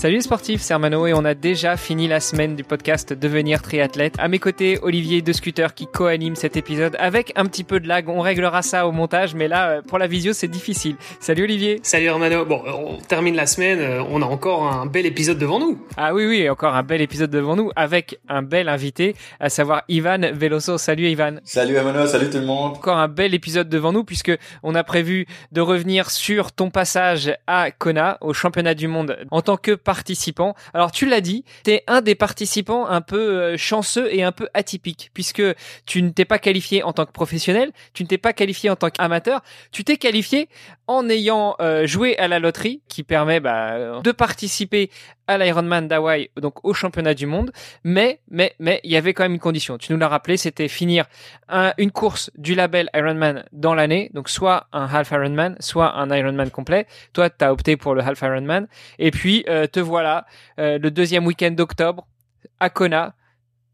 Salut les sportifs, c'est Armano et on a déjà fini la semaine du podcast Devenir triathlète. À mes côtés, Olivier de Scooter qui co-anime cet épisode avec un petit peu de lag. On réglera ça au montage, mais là, euh, pour la visio, c'est difficile. Salut Olivier. Salut Armano. Bon, on termine la semaine, euh, on a encore un bel épisode devant nous. Ah oui, oui, encore un bel épisode devant nous avec un bel invité, à savoir Ivan Veloso. Salut Ivan. Salut Armano, salut tout le monde. Encore un bel épisode devant nous puisque on a prévu de revenir sur ton passage à Kona au championnat du monde en tant que Alors tu l'as dit, tu es un des participants un peu euh, chanceux et un peu atypique puisque tu ne t'es pas qualifié en tant que professionnel, tu ne t'es pas qualifié en tant qu'amateur, tu t'es qualifié en ayant euh, joué à la loterie qui permet bah, de participer à l'Ironman d'Hawaï, donc au championnat du monde. Mais, mais, mais, il y avait quand même une condition. Tu nous l'as rappelé, c'était finir un, une course du label Ironman dans l'année. Donc, soit un half Ironman, soit un Ironman complet. Toi, tu as opté pour le half Ironman. Et puis, euh, te voilà, euh, le deuxième week-end d'octobre, à Kona,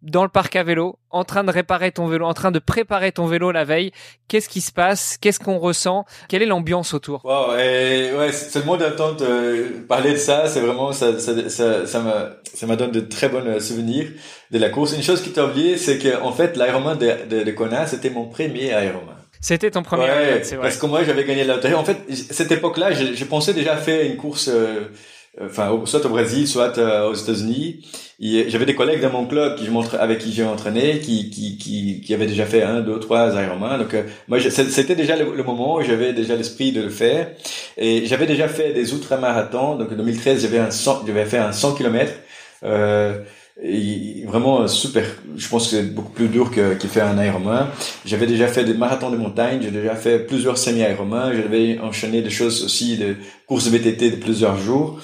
dans le parc à vélo, en train de réparer ton vélo, en train de préparer ton vélo la veille. Qu'est-ce qui se passe? Qu'est-ce qu'on ressent? Quelle est l'ambiance autour? Wow, et ouais, C'est le monde d'attente. Euh, parler de ça, c'est vraiment ça, ça, ça, ça me, ça m'a donne de très bons souvenirs de la course. Une chose qui t'a oublié, c'est que en fait, l'Ironman de, de, de Kona, c'était mon premier Ironman. C'était ton premier ouais, Ironman, c'est vrai. Parce que moi, j'avais gagné la loterie. En fait, cette époque-là, je, je pensais déjà faire une course. Euh, enfin soit au Brésil, soit euh, aux États-Unis. J'avais des collègues dans mon club qui je avec qui j'ai entraîné, qui, qui, qui, qui avaient déjà fait un, deux, trois Ironman. Donc euh, moi, c'était déjà le, le, moment j'avais déjà l'esprit de le faire. Et j'avais déjà fait des ultramarathons. Donc en 2013, j'avais un 100, j'avais fait un 100 km. Et vraiment super. Je pense que c'est beaucoup plus dur que, que faire un Ironman. J'avais déjà fait des marathons de montagne, j'ai déjà fait plusieurs semi-Ironman, j'avais enchaîné des choses aussi de courses VTT de plusieurs jours.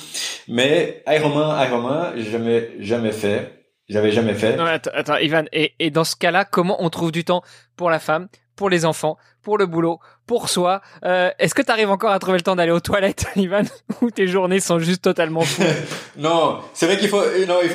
Mais Ironman, Ironman, j'ai jamais, jamais fait. J'avais jamais fait. Non, attends, attends, Ivan. Et, et dans ce cas-là, comment on trouve du temps pour la femme, pour les enfants, pour le boulot, pour soi. Euh, Est-ce que tu arrives encore à trouver le temps d'aller aux toilettes, Ivan, ou tes journées sont juste totalement fous Non, c'est vrai qu'il faut,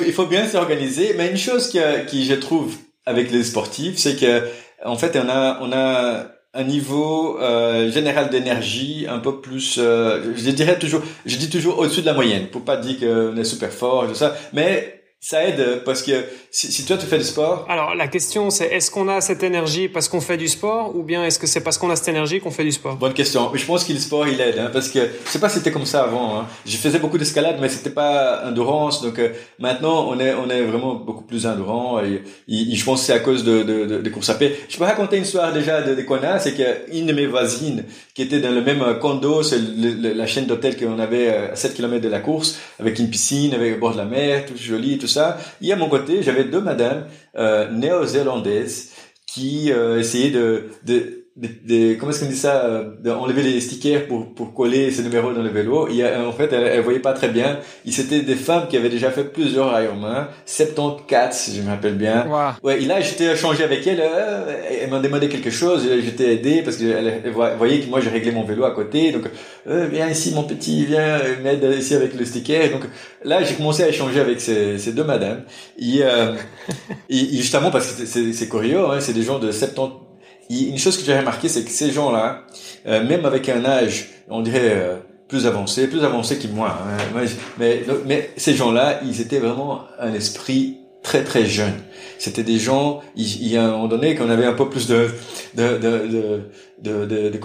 il faut bien s'organiser. Mais une chose qui je trouve avec les sportifs, c'est que en fait, on a, on a un niveau euh, général d'énergie un peu plus, euh, je dirais toujours, je dis toujours au-dessus de la moyenne, pour pas dire qu'on est super fort tout ça, mais ça aide parce que si, si, toi tu fais du sport. Alors la question c'est est-ce qu'on a cette énergie parce qu'on fait du sport ou bien est-ce que c'est parce qu'on a cette énergie qu'on fait du sport? Bonne question. Je pense que le sport il aide hein, parce que je sais pas si c'était comme ça avant. Hein. Je faisais beaucoup d'escalade mais c'était pas endurance donc euh, maintenant on est on est vraiment beaucoup plus endurant et, et, et je pense que c'est à cause de, de, de, de course à pied. Je peux raconter une histoire déjà de, de Kona, c'est qu'une de mes voisines qui était dans le même condo, c'est la chaîne d'hôtel qu'on avait à 7 km de la course avec une piscine avec au bord de la mer, tout joli, tout ça. Et à mon côté, j'avais deux madames euh, néo-zélandaises qui euh, essayaient de, de de, de, comment est-ce qu'on dit ça euh, d'enlever les stickers pour pour coller ces numéros dans le vélo. Et en fait elle, elle voyait pas très bien. Et c'était des femmes qui avaient déjà fait plusieurs Ironman 74 si je me rappelle bien. Wow. ouais et là j'étais échangé avec elle euh, elle m'a demandé quelque chose j'étais aidé parce que elle, voyait que moi j'ai réglé mon vélo à côté. Donc euh, viens ici mon petit viens m'aide ici avec le sticker. Donc là j'ai commencé à échanger avec ces, ces deux madames. Et, euh, et, et, justement parce que c'est curieux hein, c'est des gens de 70 une chose que j'ai remarqué, c'est que ces gens-là, euh, même avec un âge, on dirait euh, plus avancé, plus avancé que moi, hein, mais, ces gens-là, ils étaient vraiment un esprit très très jeune. C'était des gens, il, y a un moment donné, qu'on avait un peu plus de de de de, de, de,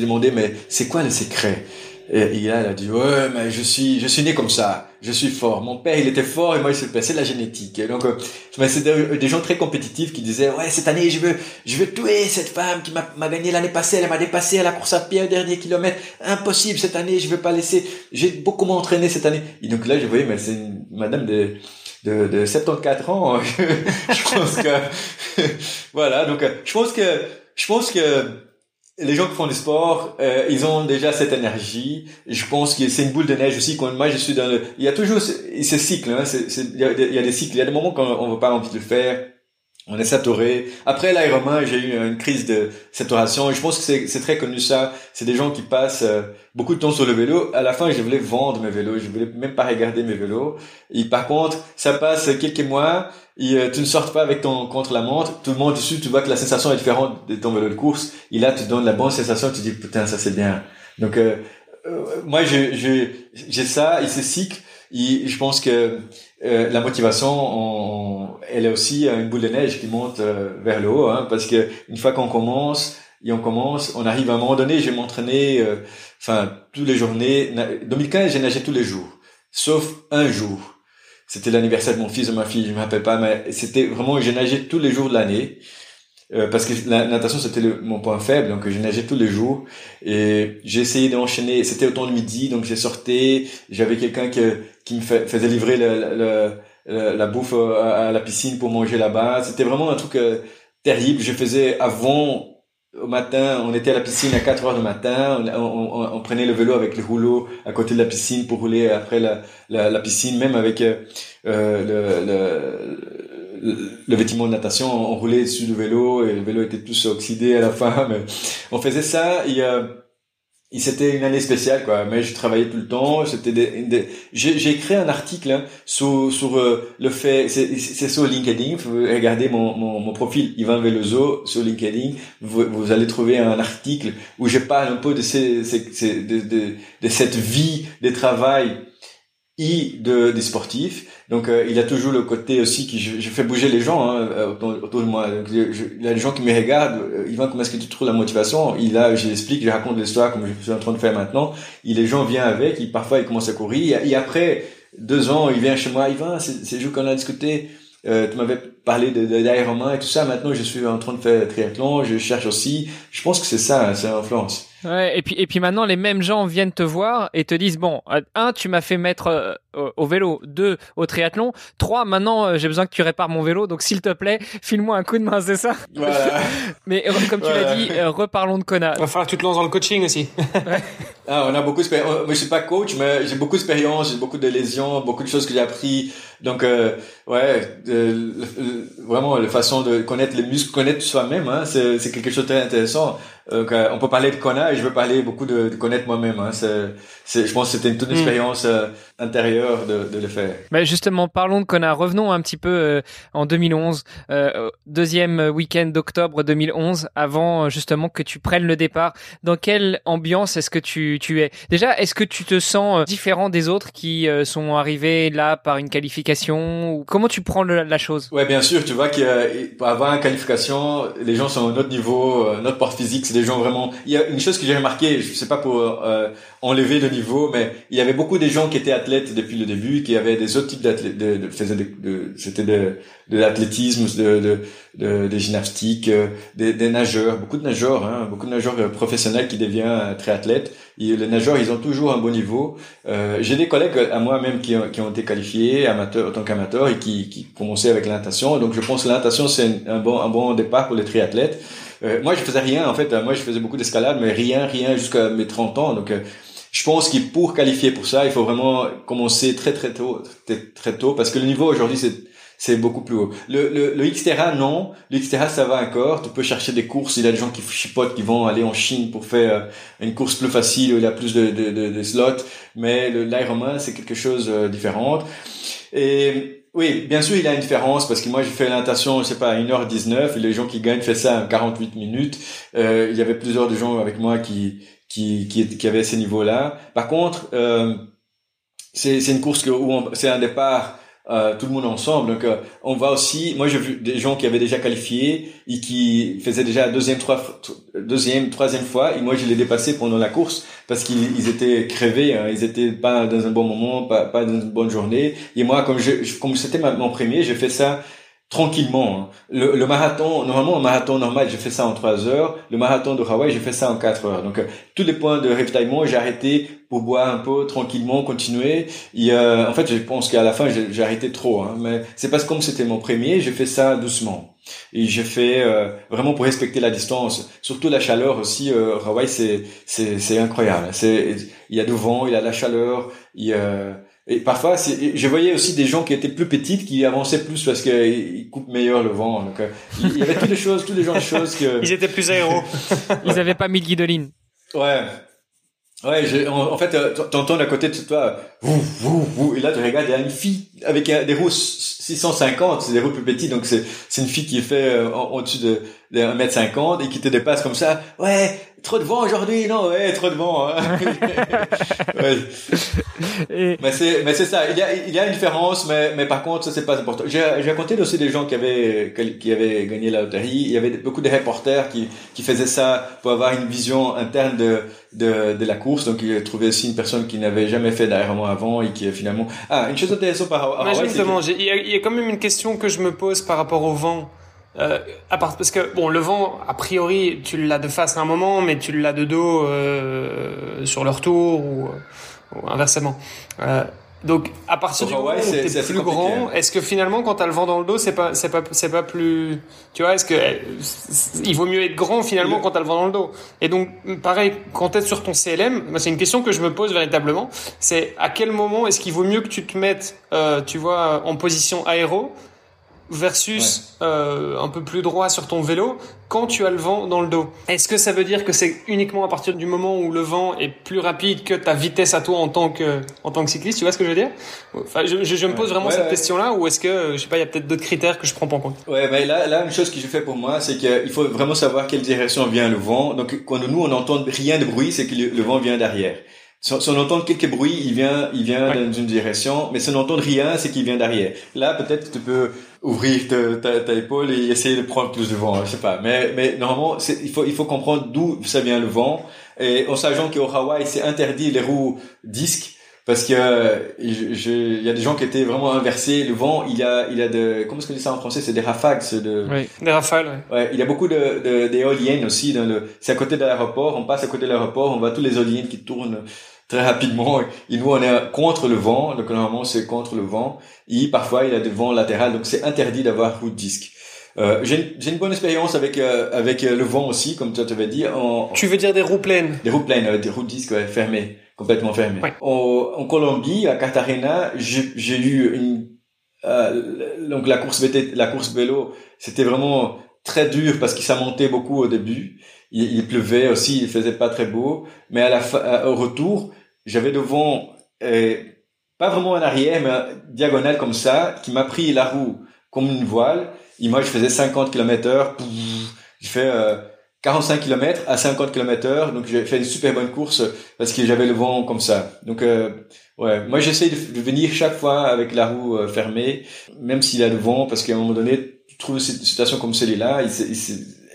demandé mais c'est quoi le secret? Et là, elle a dit, ouais, mais je suis, je suis né comme ça. Je suis fort. Mon père, il était fort et moi, c'est c'est la génétique. Donc, euh, c'est des, des, gens très compétitifs qui disaient, ouais, cette année, je veux, je veux tuer cette femme qui m'a gagné l'année passée. Elle m'a dépassé à la course à pied au dernier kilomètre. Impossible cette année. Je veux pas laisser. J'ai beaucoup m'entraîné cette année. Et donc là, je voyais, mais c'est une madame de, de, de 74 ans. je pense que, voilà. Donc, je pense que, je pense que, les gens qui font du sport, euh, ils ont déjà cette énergie. Je pense que c'est une boule de neige aussi. Quand moi je suis dans le, il y a toujours ces cycles. Hein, il y, a des cycles. Il y a des moments quand on veut pas envie de le faire. On est saturé. Après l'Ironman, j'ai eu une crise de saturation. Je pense que c'est très connu ça. C'est des gens qui passent euh, beaucoup de temps sur le vélo. À la fin, je voulais vendre mes vélos. Je voulais même pas regarder mes vélos. Et par contre, ça passe quelques mois. Et, euh, tu ne sors pas avec ton contre-la-montre. Tout le monde dessus, tu vois que la sensation est différente de ton vélo de course. Et là, tu donnes la bonne sensation. Tu dis, putain, ça c'est bien. Donc, euh, moi, j'ai ça. Et c'est cycle. Et je pense que euh, la motivation, on, elle est aussi une boule de neige qui monte euh, vers le haut, hein, parce que une fois qu'on commence et on commence, on arrive à un moment donné. J'ai m'entraîner, euh, enfin, toutes les journées. 2015, j'ai nagé tous les jours, sauf un jour. C'était l'anniversaire de mon fils ou ma fille, je me rappelle pas, mais c'était vraiment, j'ai nagé tous les jours de l'année. Euh, parce que la natation c'était mon point faible donc j'ai nagé tous les jours. Et j'ai essayé d'enchaîner c'était au temps de midi donc j'ai sorti j'avais quelqu'un qui, me faisait livrer la bouffe à, la piscine pour manger là-bas. C'était vraiment un truc euh, terrible. Je faisais avant au matin, on était à la piscine à 4 heures du matin, on, prenait le vélo avec le rouleau à côté de la piscine pour rouler après la, piscine, même avec euh, le, le le vêtement de natation, on roulait dessus du vélo et le vélo était tout oxydé à la fin. Mais on faisait ça. Et, euh, c'était une année spéciale, quoi. Mais je travaillais tout le temps. C'était des, j'ai écrit un article hein, sur sur euh, le fait. C'est sur LinkedIn. Regardez mon, mon, profil Ivan Veloso sur LinkedIn. Vous, allez trouver un article où je parle un peu de cette vie de travail et de, des sportifs. Donc euh, il a toujours le côté aussi qui je, je fais bouger les gens hein, euh, autour, de moi. il y a des gens qui me regardent. Euh, Yvan, comment est-ce que tu trouves la motivation? Il a, je l'explique, je raconte l'histoire comme je suis en train de faire maintenant. Et les gens viennent avec. Et parfois ils commencent à courir. Et, après deux ans, il vient chez moi. Yvan, c'est jour qu'on a discuté. Euh, tu m'avais parlé de, de et tout ça. Maintenant, je suis en train de faire triathlon. Je cherche aussi. Je pense que c'est ça, hein, c'est l'influence. Ouais, et puis et puis maintenant les mêmes gens viennent te voir et te disent bon euh, un tu m'as fait mettre euh, au vélo, deux au triathlon, trois maintenant euh, j'ai besoin que tu répares mon vélo donc s'il te plaît file-moi un coup de main c'est ça? Voilà. Mais comme tu l'as dit reparlons de Kona. Va falloir que tu te lances dans le coaching aussi. ah on a beaucoup je suis pas coach mais j'ai beaucoup d'expérience, j'ai beaucoup de lésions, beaucoup de choses que j'ai appris donc ouais vraiment la façon de connaître les muscles, connaître soi-même hein, c'est c'est quelque chose de très intéressant. Euh, on peut parler de Kona et je veux parler beaucoup de, de connaître moi-même. Hein. C'est, je pense que c'était une toute une hmm. expérience euh, intérieure de, de, le faire. Mais justement, parlons de Kona. Revenons un petit peu euh, en 2011, euh, deuxième week-end d'octobre 2011, avant justement que tu prennes le départ. Dans quelle ambiance est-ce que tu, tu es? Déjà, est-ce que tu te sens différent des autres qui sont arrivés là par une qualification ou comment tu prends la chose? Ouais, bien sûr. Tu vois qu'avoir une qualification, les gens sont à notre niveau, notre port physique des gens vraiment. Il y a une chose que j'ai remarqué, je sais pas pour euh, enlever le niveau, mais il y avait beaucoup de gens qui étaient athlètes depuis le début, qui avaient des autres types d'athlètes, de, de, de, c'était de, de l'athlétisme, de, de, de, de gymnastique, euh, des, des, nageurs, beaucoup de nageurs, hein, beaucoup de nageurs euh, professionnels qui deviennent très athlètes. Et les nageurs, ils ont toujours un bon niveau. Euh, j'ai des collègues à moi même qui qui ont été qualifiés amateurs, en tant qu'amateurs et qui, qui commençaient avec la natation. Donc je pense que la natation c'est un bon, un bon départ pour les triathlètes. Euh, moi, je faisais rien, en fait. Euh, moi, je faisais beaucoup d'escalade, mais rien, rien jusqu'à mes 30 ans. Donc, euh, je pense qu'il pour qualifier pour ça, il faut vraiment commencer très très tôt, très, très tôt, parce que le niveau aujourd'hui c'est c'est beaucoup plus haut. Le, le, le Xterra, non. Le Xterra, ça va encore. Tu peux chercher des courses. Il y a des gens qui chipotent, qui vont aller en Chine pour faire une course plus facile où il y a plus de, de, de, de slots. Mais l'Ironman, c'est quelque chose de différent. Et oui, bien sûr, il a une différence parce que moi, j'ai fait la natation, je sais pas, à 1h19 et les gens qui gagnent font ça en 48 minutes. Euh, il y avait plusieurs de gens avec moi qui, qui, qui, qui avaient ces niveaux-là. Par contre, euh, c'est une course où c'est un départ euh, tout le monde ensemble. Donc, euh, on va aussi. Moi, j'ai vu des gens qui avaient déjà qualifié et qui faisaient déjà deuxième, trois, deuxième, troisième fois. Et moi, je l'ai dépassé pendant la course parce qu'ils étaient crevés. Hein. Ils étaient pas dans un bon moment, pas, pas dans une bonne journée. Et moi, comme je, comme c'était mon premier, j'ai fait ça tranquillement. Hein. Le, le, marathon, normalement, un marathon normal, j'ai fait ça en trois heures. Le marathon de Hawaï, j'ai fait ça en quatre heures. Donc, euh, tous les points de ravitaillement, j'ai arrêté pour boire un peu tranquillement, continuer. Et, euh, en fait, je pense qu'à la fin, j'ai arrêté trop. Hein, mais c'est parce que comme c'était mon premier, j'ai fait ça doucement. Et j'ai fait euh, vraiment pour respecter la distance. Surtout la chaleur aussi. Euh, Hawaï, c'est c'est incroyable. C'est il y a du vent, il y a la chaleur. Il y a Et parfois, je voyais aussi des gens qui étaient plus petites qui avançaient plus parce qu'ils coupent meilleur le vent. Donc, euh, il y avait toutes les choses, tous les genres de choses que. Ils étaient plus aéros. Ils n'avaient pas mis de guidoline. Ouais. Ouais, en, en, fait, euh, t'entends à côté de toi, vous, vous, vous, et là tu regardes, il y a une fille avec des roues 650, c'est des roues plus petites, donc c'est une fille qui est fait euh, au-dessus de, de 1m50 et qui te dépasse comme ça. Ouais, trop de vent aujourd'hui, non Ouais, trop de vent. Hein. ouais. Mais c'est mais c'est ça. Il y a il y a une différence, mais mais par contre ça c'est pas important. J'ai j'ai raconté aussi des gens qui avaient qui avaient gagné la loterie. Il y avait beaucoup de reporters qui qui faisaient ça pour avoir une vision interne de de, de la course. Donc ils trouvaient aussi une personne qui n'avait jamais fait d'aéroman avant et qui finalement ah une chose intéressante par rapport à justement, il y, a, il y a quand même une question que je me pose par rapport au vent. Euh, à part, parce que bon, le vent, a priori, tu l'as de face à un moment, mais tu l'as de dos euh, sur le retour ou, ou inversement. Euh, donc, à partir du moment où t'es plus grand, est-ce que finalement, quand t'as le vent dans le dos, c'est pas, c'est pas, c'est pas plus, tu vois, est-ce que il vaut mieux être grand finalement quand t'as le vent dans le dos? Et donc, pareil, quand t'es sur ton CLM, c'est une question que je me pose véritablement. C'est à quel moment est-ce qu'il vaut mieux que tu te mettes, euh, tu vois, en position aéro versus euh, un peu plus droit sur ton vélo quand tu as le vent dans le dos. Est-ce que ça veut dire que c'est uniquement à partir du moment où le vent est plus rapide que ta vitesse à toi en tant que en tant que cycliste, tu vois ce que je veux dire? Enfin, je, je, me pose vraiment cette question-là ou est-ce que je sais pas, il y a peut-être d'autres critères que je prends pas en compte? Ouais, mais là là une chose que je fais pour moi, c'est qu'il faut vraiment savoir quelle direction vient le vent. Donc quand nous on n'entend rien de bruit, c'est que le, vent vient derrière. Si on entend quelques bruits, il vient, il vient dans une direction, mais si on n'entend rien, c'est qu'il vient derrière. Là, peut-être tu peux ouvrir ta, ta, épaule et essayer de prendre plus de vent, je sais pas. Mais, mais normalement, il faut, il faut comprendre d'où ça vient le vent. Et en sachant qu'au Hawaï, c'est interdit les roues disques parce que il y a des gens qui étaient vraiment inversés. Le vent, il a, il a de, comment est-ce qu'on dit ça en français? C'est des rafales, de. Oui, des rafales. Ouais. ouais. Il y a beaucoup de d'éoliennes aussi dans le. C'est à côté de l'aéroport. On passe à côté de l'aéroport, on voit tous les éoliennes qui tournent très rapidement. Et nous, on est contre le vent. Donc, normalement, c'est contre le vent. Et parfois, il a des vents latéraux. Donc, c'est interdit d'avoir route disque. Euh, j'ai une bonne expérience avec euh, avec euh, le vent aussi, comme tu avais dit. En, tu veux dire des roues pleines? Des roues pleines, des roues disques ouais, fermées, complètement fermées. En, en, Colombie, à Cartagena, j'ai eu une donc la course la course vélo, c'était vraiment très dur parce que ça montait beaucoup au début. Il, il, pleuvait aussi, il faisait pas très beau. Mais à la fin, au retour, j'avais devant, euh, pas vraiment en arrière, mais diagonale comme ça, qui m'a pris la roue comme une voile. Et moi, je faisais 50 km heure. Je fais euh, 45 km à 50 km heure. Donc, j'ai fait une super bonne course parce que j'avais le vent comme ça. Donc, euh, ouais, moi, j'essaie de, de, venir chaque fois avec la roue euh, fermée, même s'il y a le vent, parce qu'à un moment donné, tu trouves une situation comme celle-là,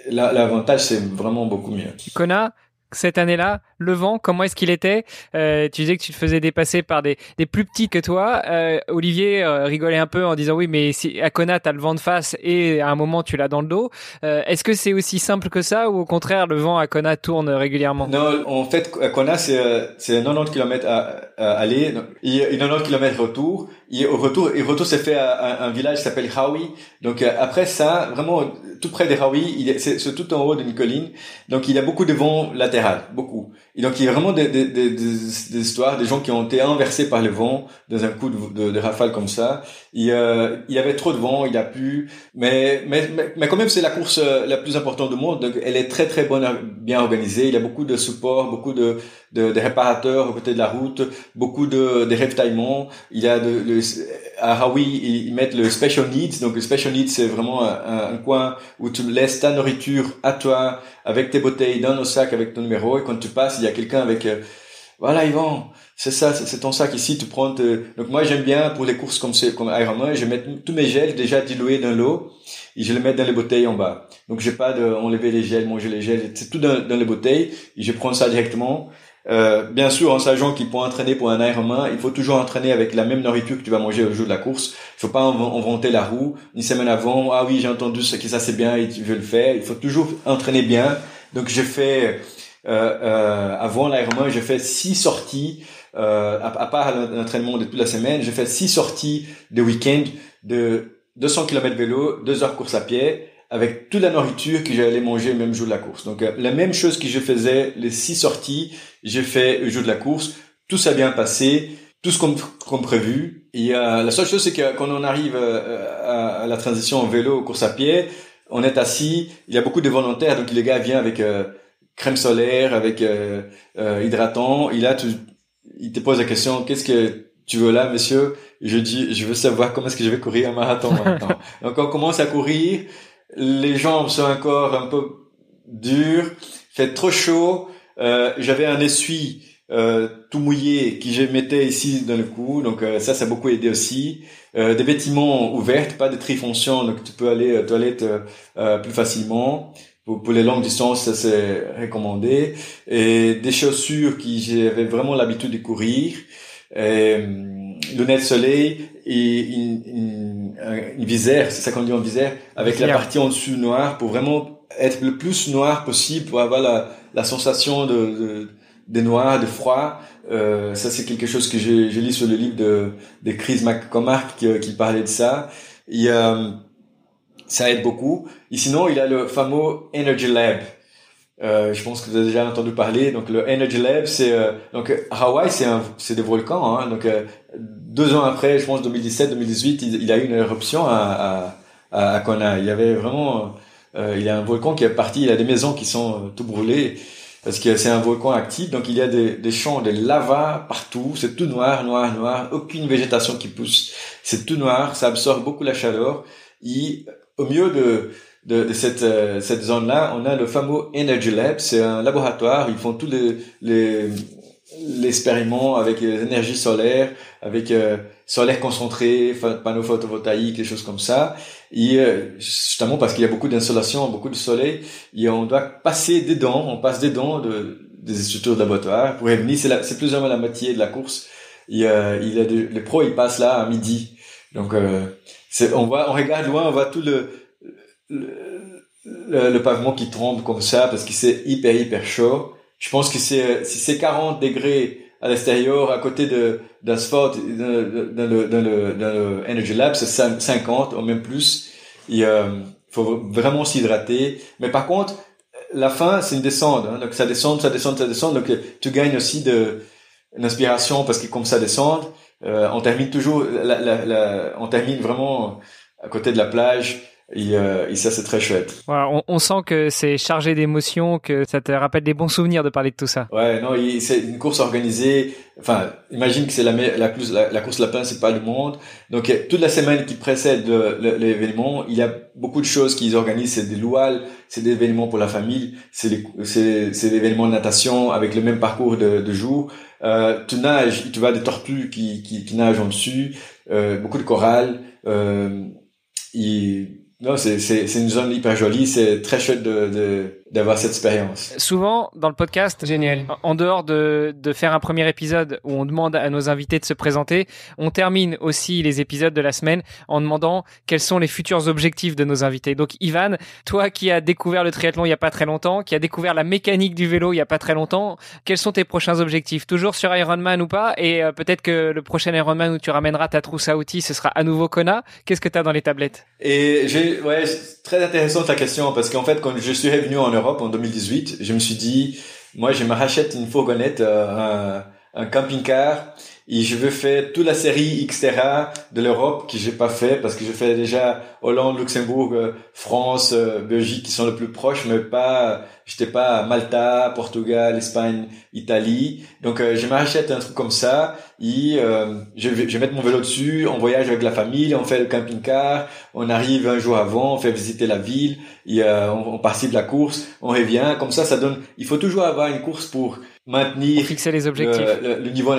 l'avantage, c'est vraiment beaucoup mieux. Kona, cette année-là, le vent, comment est-ce qu'il était? Euh, Tu disais que tu te faisais dépasser par des, plus petits que toi. Euh, Olivier euh, rigolait un peu en disant oui, mais si à Kona t'as le vent de face et à un moment tu l'as dans le dos. Est-ce que c'est aussi simple que ça ou au contraire le vent à Kona tourne régulièrement? Non, en fait à Kona c'est euh, c'est 90 km à, à aller et 90 km retour. Et au retour, et retour c'est fait à, un village qui s'appelle Hawi. Donc après ça, vraiment tout près de Hawi, c'est tout en haut d'une colline. Donc il y a beaucoup de vent latéral, beaucoup. Et donc il y a vraiment des, des, des, des, histoires, des gens qui ont été inversés par le vent dans un coup de, de, de rafale comme ça. Il, euh, il y avait trop de vent, il a pu, mais, mais, mais, quand même c'est la course euh, la plus importante du monde. Donc elle est très très bonne, bien organisée. Il y a beaucoup de support, beaucoup de, de, de réparateurs aux côtés de la route, beaucoup de, de ravitaillements. Il y a de, le, à Hawaii ils mettent le special needs. Donc le special needs c'est vraiment un, un coin où tu laisses ta nourriture à toi avec tes bouteilles dans nos sacs avec ton numéro et quand tu passes il y a quelqu'un avec euh, voilà Yvan c'est ça c'est ton sac ici tu prends donc moi j'aime bien pour les courses comme c'est comme Ironman je mets tous mes gels déjà dilués dans l'eau et je les mets dans les bouteilles en bas donc j'ai pas de enlever les gels manger les gels c'est tout dans, dans les bouteilles et je prends ça directement euh, bien sûr, en sachant qu'il faut entraîner pour un Ironman, il faut toujours entraîner avec la même nourriture que tu vas manger au jour de la course. Il faut pas inventer la roue une semaine avant. Ah oui, j'ai entendu ce que ça c'est bien et tu veux le faire. Il faut toujours entraîner bien. Donc j'ai fait euh, euh, avant l'Ironman, j'ai fait six sorties. Euh, à, part l'entraînement de toute la semaine, j'ai fait six sorties de week-end de 200 km vélo, deux heures course à pied avec toute la nourriture que j'allais manger le même jour de la course. Donc la même chose que je faisais les six sorties, j'ai fait le jour de la course. Tout s'est bien passé. tout ce qu'on prévu. Et euh, la seule chose, c'est que quand on arrive à, la transition en vélo, course à pied, on est assis. Il y a beaucoup de volontaires, donc le gars vient avec crème solaire, avec hydratant. Il a, il te pose la question, qu'est-ce que tu veux là, monsieur? Je dis, je veux savoir comment est-ce que je vais courir un marathon maintenant. Donc on commence à courir, les jambes sont encore un peu dures, fait trop chaud. Euh, J'avais un essuie euh, tout mouillé qui je mettais ici dans le cou, donc euh, ça, ça a beaucoup aidé aussi. Euh, des vêtements ouverts, pas de trifonction, donc tu peux aller aux toilettes euh, plus facilement. Pour, les longues distances, ça c'est recommandé. Et des chaussures qui j'avais vraiment l'habitude de courir euh, lunettes soleil et une, une, une visière, c'est ça qu'on dit en visière, avec la partie en dessous noire pour vraiment être le plus noir possible pour avoir la, la sensation de, de, de noir, de froid. Euh, ça c'est quelque chose que j'ai lu sur le livre de, de Chris McCormack qui, qui parlait de ça. Et, euh, ça aide beaucoup. Et sinon, il a le fameux Energy Lab. Euh, je pense que vous avez déjà entendu parler. Donc le Energy Lab, c'est euh, donc Hawaï, c'est c'est des volcans. Hein, donc euh, deux ans après, je pense 2017-2018, il, a eu une éruption à, à, à Kona. Il y avait vraiment, euh, il y a un volcan qui est parti. Il y a des maisons qui sont tout brûlées parce que c'est un volcan actif. Donc il y a des, des champs de lava partout. C'est tout noir, noir, noir. Aucune végétation qui pousse. C'est tout noir. Ça absorbe beaucoup la chaleur. Et au mieux de de, cette, euh, cette zone-là, on a le fameux Energy Lab. C'est un laboratoire. Ils font tous les, les avec les énergies solaires, avec euh, solaire concentré, panneaux photovoltaïques, des choses comme ça. Et euh, justement parce qu'il y a beaucoup d'insolation, beaucoup de soleil, et on doit passer des dents, on passe des dents de, des structures de laboratoire pour revenir. C'est, plus ou moins la moitié de la course. Et, euh, il a de, les pros, ils passent là à midi. Donc, euh, on voit, on regarde loin, on voit tout le, le, le, pavement qui tremble comme ça parce que c'est hyper hyper chaud. Je pense que c'est si c'est 40 degrés à l'extérieur, à côté de d'asphalte dans, dans, le, dans, le, dans le Energy Lab, c'est 50 ou même plus. Il euh, faut vraiment s'hydrater. Mais par contre, la fin, c'est une descente. Hein, donc ça descend, ça descend, ça descend. Donc tu gagnes aussi de l'inspiration parce que comme ça descend, euh, on termine toujours, la, la, la, on termine vraiment à côté de la plage et, euh, et, ça, c'est très chouette. Voilà, on, on, sent que c'est chargé d'émotions, que ça te rappelle des bons souvenirs de parler de tout ça. Ouais, non, c'est une course organisée. Enfin, imagine que c'est la, la, la, la course lapin, c'est pas le monde. Donc, toute la semaine qui précède l'événement, il y a beaucoup de choses qu'ils organisent. C'est des louales, c'est des événements pour la famille, c'est des événements de natation avec le même parcours de, de jour. Euh, tu nages, tu vois des tortues qui, qui, qui nagent en dessus, euh, beaucoup de chorales. Euh, et non, c'est, une zone hyper jolie. C'est très chouette de, de, d'avoir cette expérience. Souvent, dans le podcast, génial. En dehors de, de faire un premier épisode où on demande à nos invités de se présenter, on termine aussi les épisodes de la semaine en demandant quels sont les futurs objectifs de nos invités. Donc, Ivan, toi qui as découvert le triathlon il y a pas très longtemps, qui a découvert la mécanique du vélo il y a pas très longtemps, quels sont tes prochains objectifs? Toujours sur Ironman ou pas? Et euh, peut-être que le prochain Ironman où tu ramèneras ta trousse à outils, ce sera à nouveau Kona. Qu'est-ce que tu as dans les tablettes? Et j'ai, ouais, très intéressante la question parce qu'en fait, quand je suis revenu en Europe en 2018, je me suis dit, moi, je me rachète une fourgonnette, euh, un camping-car et je veux faire toute la série Xterra de l'Europe que j'ai pas fait parce que je fais déjà Hollande, Luxembourg, euh, France, euh, Belgique qui sont le plus proches, mais pas, j'étais pas à Malta, Portugal, Espagne, Italie. Donc je me rachète un truc comme ça et je, vais, je vais mettre mon vélo dessus, on voyage avec la famille, on fait le camping-car, on arrive un jour avant, on fait visiter la ville, et, on, on participe de la course, on revient. Comme ça, ça donne. Il faut toujours avoir une course pour maintenir. Fixer les objectifs. Le, le niveau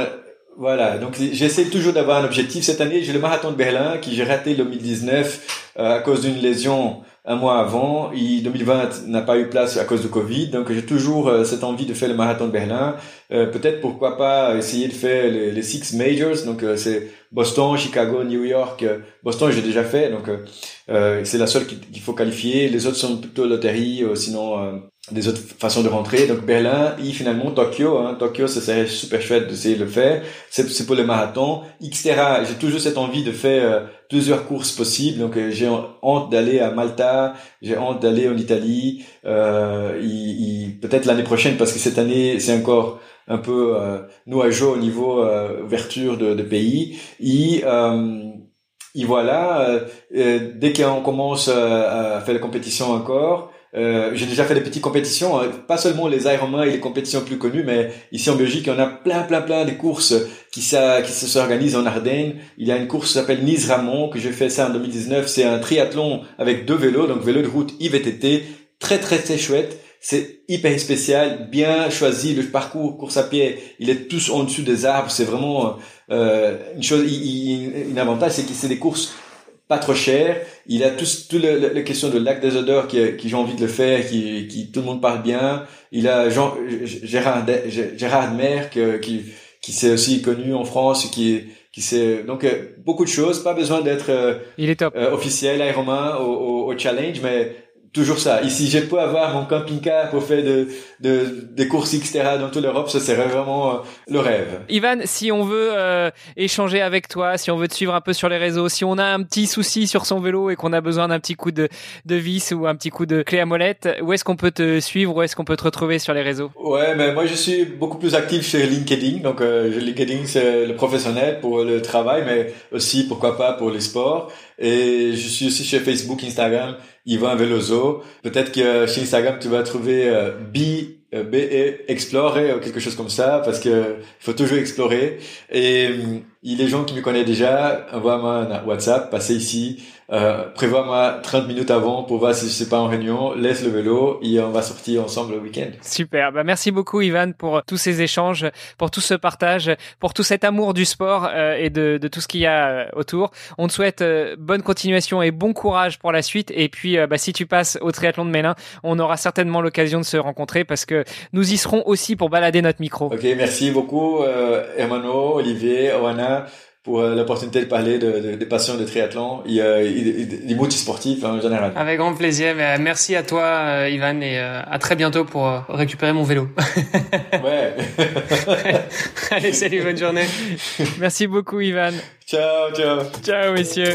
voilà, donc j'essaie toujours d'avoir un objectif. Cette année, j'ai le marathon de Berlin qui j'ai raté le 2019 euh, à cause d'une lésion un mois avant. Et 2020 n'a pas eu place à cause du Covid. Donc j'ai toujours euh, cette envie de faire le marathon de Berlin. Euh, peut-être pourquoi pas essayer de faire les, les six majors. Donc c'est Boston, Chicago, New York. Boston j'ai déjà fait. Donc c'est la seule qu'il faut qualifier. Les autres sont plutôt loterie, sinon des autres façons de rentrer. Donc Berlin, et finalement Tokyo. Hein. Tokyo, ça serait super chouette d'essayer de le faire. C'est pour le marathon. Xterra, j'ai toujours cette envie de faire euh, plusieurs courses possibles. Donc euh, j'ai hâte d'aller à Malta, j'ai hâte d'aller en Italie. Euh, Peut-être l'année prochaine, parce que cette année, c'est encore un peu euh, nuageux au niveau euh, ouverture de, de pays. Et, et voilà, dès qu'on commence à faire la compétition encore, euh, j'ai déjà fait des petites compétitions, hein. pas seulement les Ironman et les compétitions plus connues, mais ici en Belgique, on a plein, plein, plein de courses qui, ça, qui s'organisent en Ardennes. Il y a une course qui s'appelle Nice Ramon, que j'ai fait ça en 2019. C'est un triathlon avec deux vélos, donc vélo de route IVTT. Très, très, très chouette. C'est hyper spécial, bien choisi. Le parcours course à pied, il est tous en dessous des arbres. C'est vraiment euh, une chose, il, un avantage, c'est que c'est des courses pas trop cher. Il a tout, tout le, le, question de lac des odeurs qui, qui j'ai envie de le faire, qui, qui tout le monde parle bien. Il a Jean, Gérard, Gérard Merck qui, qui s'est aussi connu en France, qui, qui c'est donc euh, beaucoup de choses. Pas besoin d'être euh, il est top. Euh, officiel Ironman au, au, au challenge, mais toujours ça. Ici, je peux avoir mon camping-car pour faire de, de, des courses, etc. dans toute l'Europe. Ça serait vraiment euh, le rêve. Ivan, si on veut euh, échanger avec toi, si on veut te suivre un peu sur les réseaux, si on a un petit souci sur son vélo et qu'on a besoin d'un petit coup de, de vis ou un petit coup de clé à molette, où est-ce qu'on peut te suivre Où est-ce qu'on peut te retrouver sur les réseaux? Ouais, mais moi, je suis beaucoup plus actif sur LinkedIn. Donc, euh, LinkedIn, c'est le professionnel pour le travail, mais aussi, pourquoi pas, pour les sports. Et je suis aussi chez Facebook, Instagram, Yvan Veloso. Peut-être que chez Instagram, tu vas trouver euh, B euh, B et explorer ou quelque chose comme ça parce que faut toujours explorer. Et les gens qui me connaissent déjà. Envoie-moi un WhatsApp passez ici euh, prévois-moi 30 minutes avant pour voir si je suis pas en réunion, laisse le vélo et on va sortir ensemble le week-end. Super, bah merci beaucoup Ivan pour tous ces échanges, pour tout ce partage, pour tout cet amour du sport euh, et de, de, tout ce qu'il y a euh, autour. On te souhaite euh, bonne continuation et bon courage pour la suite. Et puis, bah, si tu passes au triathlon de Mélin, on aura certainement l'occasion de se rencontrer parce que nous y serons aussi pour balader notre micro. Ok, merci beaucoup Hermano, Olivier, Oana pour euh, l'opportunité de parler de, des passions de triathlon et, des multisportifs en général. Avec grand plaisir. Mais, euh, merci à toi, euh, Ivan, et à très bientôt pour récupérer mon vélo. ouais. Allez, salut, bonne journée. Merci beaucoup, Ivan. Ciao, ciao. Ciao, messieurs.